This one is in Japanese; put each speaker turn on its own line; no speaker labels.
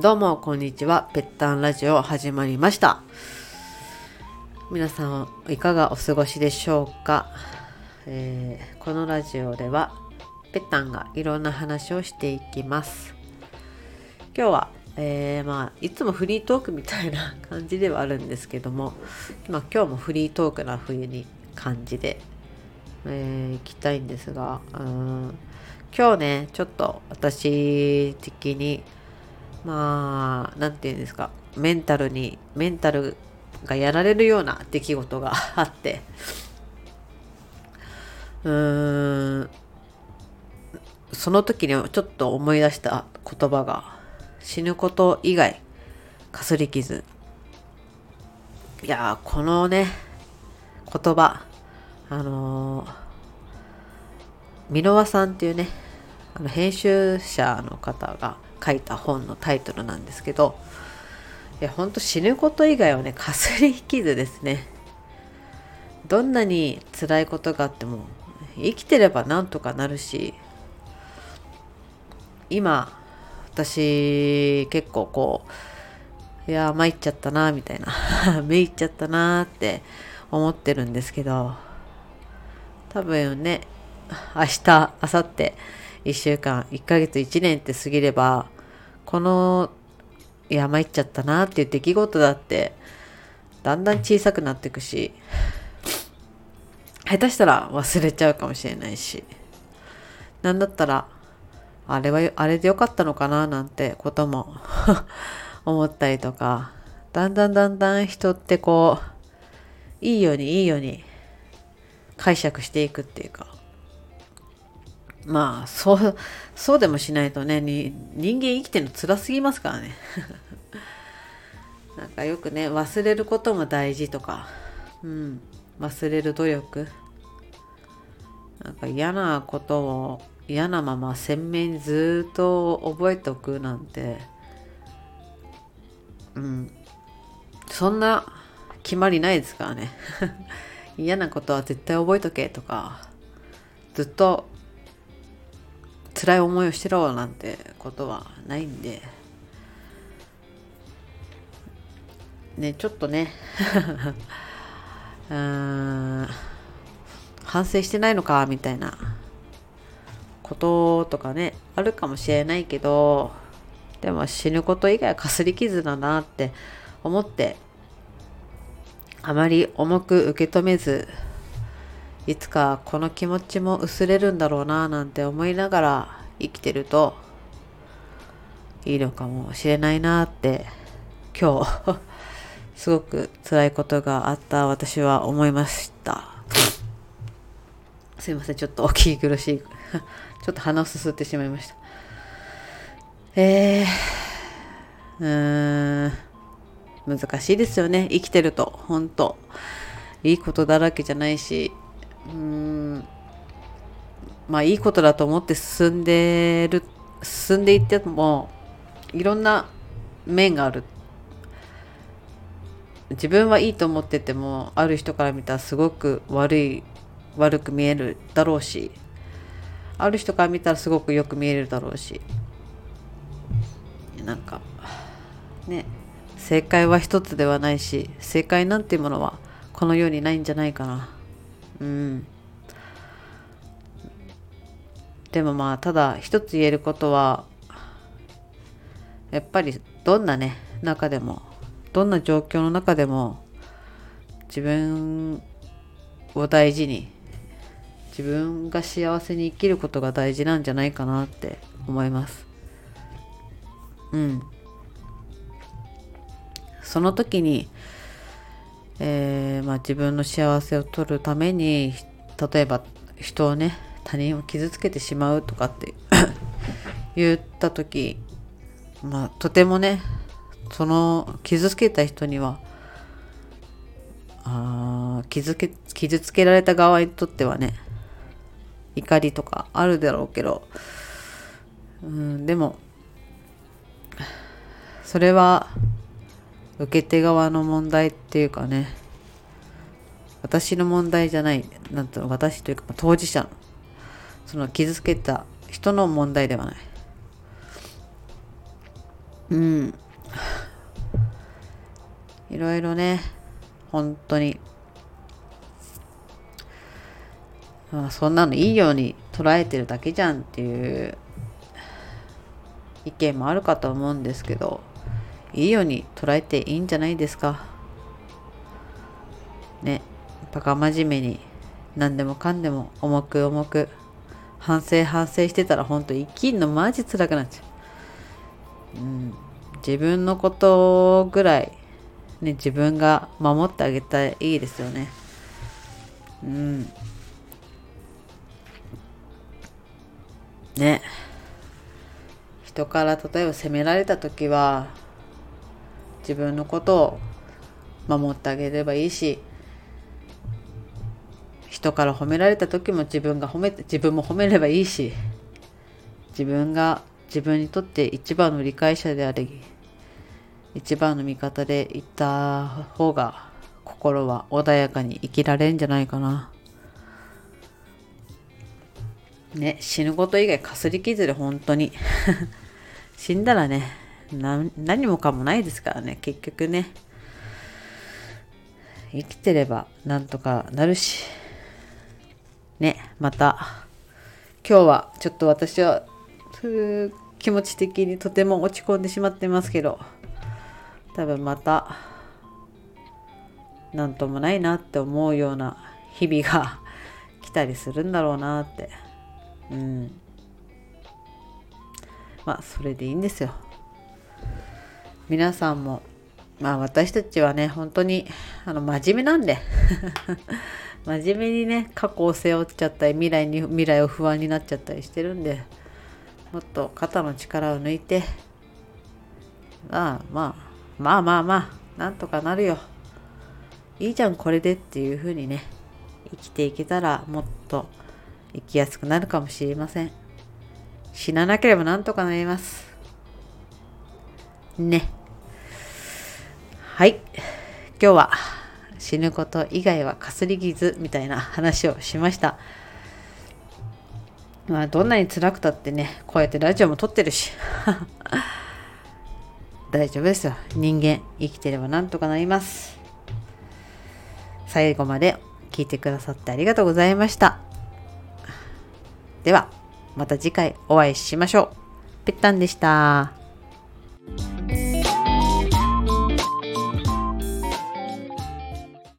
どうもこんにちは。ぺったんラジオ始まりました。皆さんいかがお過ごしでしょうか、えー、このラジオではぺったんがいろんな話をしていきます。今日は、えー、まあいつもフリートークみたいな感じではあるんですけども、まあ、今日もフリートークな冬に感じで、えー、行きたいんですがうん今日ねちょっと私的にまあ、なんていうんですか、メンタルに、メンタルがやられるような出来事があって、うーん、その時にちょっと思い出した言葉が、死ぬこと以外、かすり傷。いやこのね、言葉、あのー、箕輪さんっていうね、あの編集者の方が、書いた本のタイトルなんですけどいやほんと死ぬこと以外はねかすり傷ですね。どんなに辛いことがあっても生きてればなんとかなるし今私結構こういや参っちゃったなみたいな めいっちゃったなって思ってるんですけど多分ね明日明後日1週間1ヶ月1年って過ぎればこの山行っちゃったなっていう出来事だってだんだん小さくなっていくし下手したら忘れちゃうかもしれないしなんだったらあれはあれでよかったのかななんてことも 思ったりとかだんだんだんだん人ってこういいようにいいように解釈していくっていうか。まあそうそうでもしないとね人間生きてるの辛すぎますからね。なんかよくね忘れることも大事とか、うん、忘れる努力。なんか嫌なことを嫌なまま鮮明にずっと覚えておくなんて。うん。そんな決まりないですからね。嫌なことは絶対覚えとけとかずっと辛い思いをしてろなんてことはないんで。ねちょっとね。うん。反省してないのかみたいなこととかねあるかもしれないけどでも死ぬこと以外はかすり傷だなって思ってあまり重く受け止めずいつかこの気持ちも薄れるんだろうななんて思いながら生きてるといいのかもしれないなって今日 すごく辛いことがあった私は思いました。すいませんちょっとお聞き苦しい ちょっと鼻をすすってしまいました。えー、うーん難しいですよね。生きてると本当。いいことだらけじゃないし。うん。まあいいことだと思って進んでる進んでいってもいろんな面がある。自分はいいと思っててもある人から見たらすごく悪い悪く見えるだろうしある人から見たらすごくよく見えるだろうしなんかね正解は一つではないし正解なんていうものはこの世にないんじゃないかな。うん。でもまあただ一つ言えることはやっぱりどんなね中でもどんな状況の中でも自分を大事に自分が幸せに生きることが大事なんじゃないかなって思います。うん。その時にえー、まあ、自分の幸せを取るために例えば人をね他人を傷つけてしまうとかって 言った時まあとてもねその傷つけた人にはあ傷け傷つけられた側にとってはね怒りとかあるだろうけどうんでもそれは受け手側の問題っていうかね私の問題じゃないなんと私というか当事者のその傷つけた人の問題ではない。うん。いろいろね本当に。まあそんなのいいように捉えてるだけじゃんっていう意見もあるかと思うんですけど。いいように捉えていいんじゃないですか。ねバカ真面目に何でもかんでも重く重く反省反省してたらほんと生きんのマジ辛くなっちゃう、うん、自分のことぐらいね自分が守ってあげたらいいですよね。うん。ね。人から例えば責められた時は自分のことを守ってあげればいいし人から褒められた時も自分が褒めて自分も褒めればいいし自分が自分にとって一番の理解者であり一番の味方でいった方が心は穏やかに生きられるんじゃないかな。ね、死ぬこと以外かすり傷で本当に 死んだらね何もかもないですからね結局ね。生きてればなんとかなるし。ねまた。今日はちょっと私は気持ち的にとても落ち込んでしまってますけど。多分また何ともないなって思うような日々が来たりするんだろうなって。うん。まあそれでいいんですよ。皆さんもまあ私たちはね本当にあの真面目なんで。真面目にね過去を背負っちゃったり未来に未来を不安になっちゃったりしてるんでもっと肩の力を抜いてまあまあまあまあまあなんとかなるよ。いいじゃんこれでっていう風にね生きていけたらもっと生きやすくなるかもしれません。死ななければなんとかなります。ね。はい。今日は死ぬこと以外はかすり傷みたいな話をしました。まあどんなに辛くたってねこうやってラジオも撮ってるし。大丈夫ですよ。人間生きてればなんとかなります。最後まで聞いてくださってありがとうございました。ではまた次回お会いしましょう。ぺったんでした。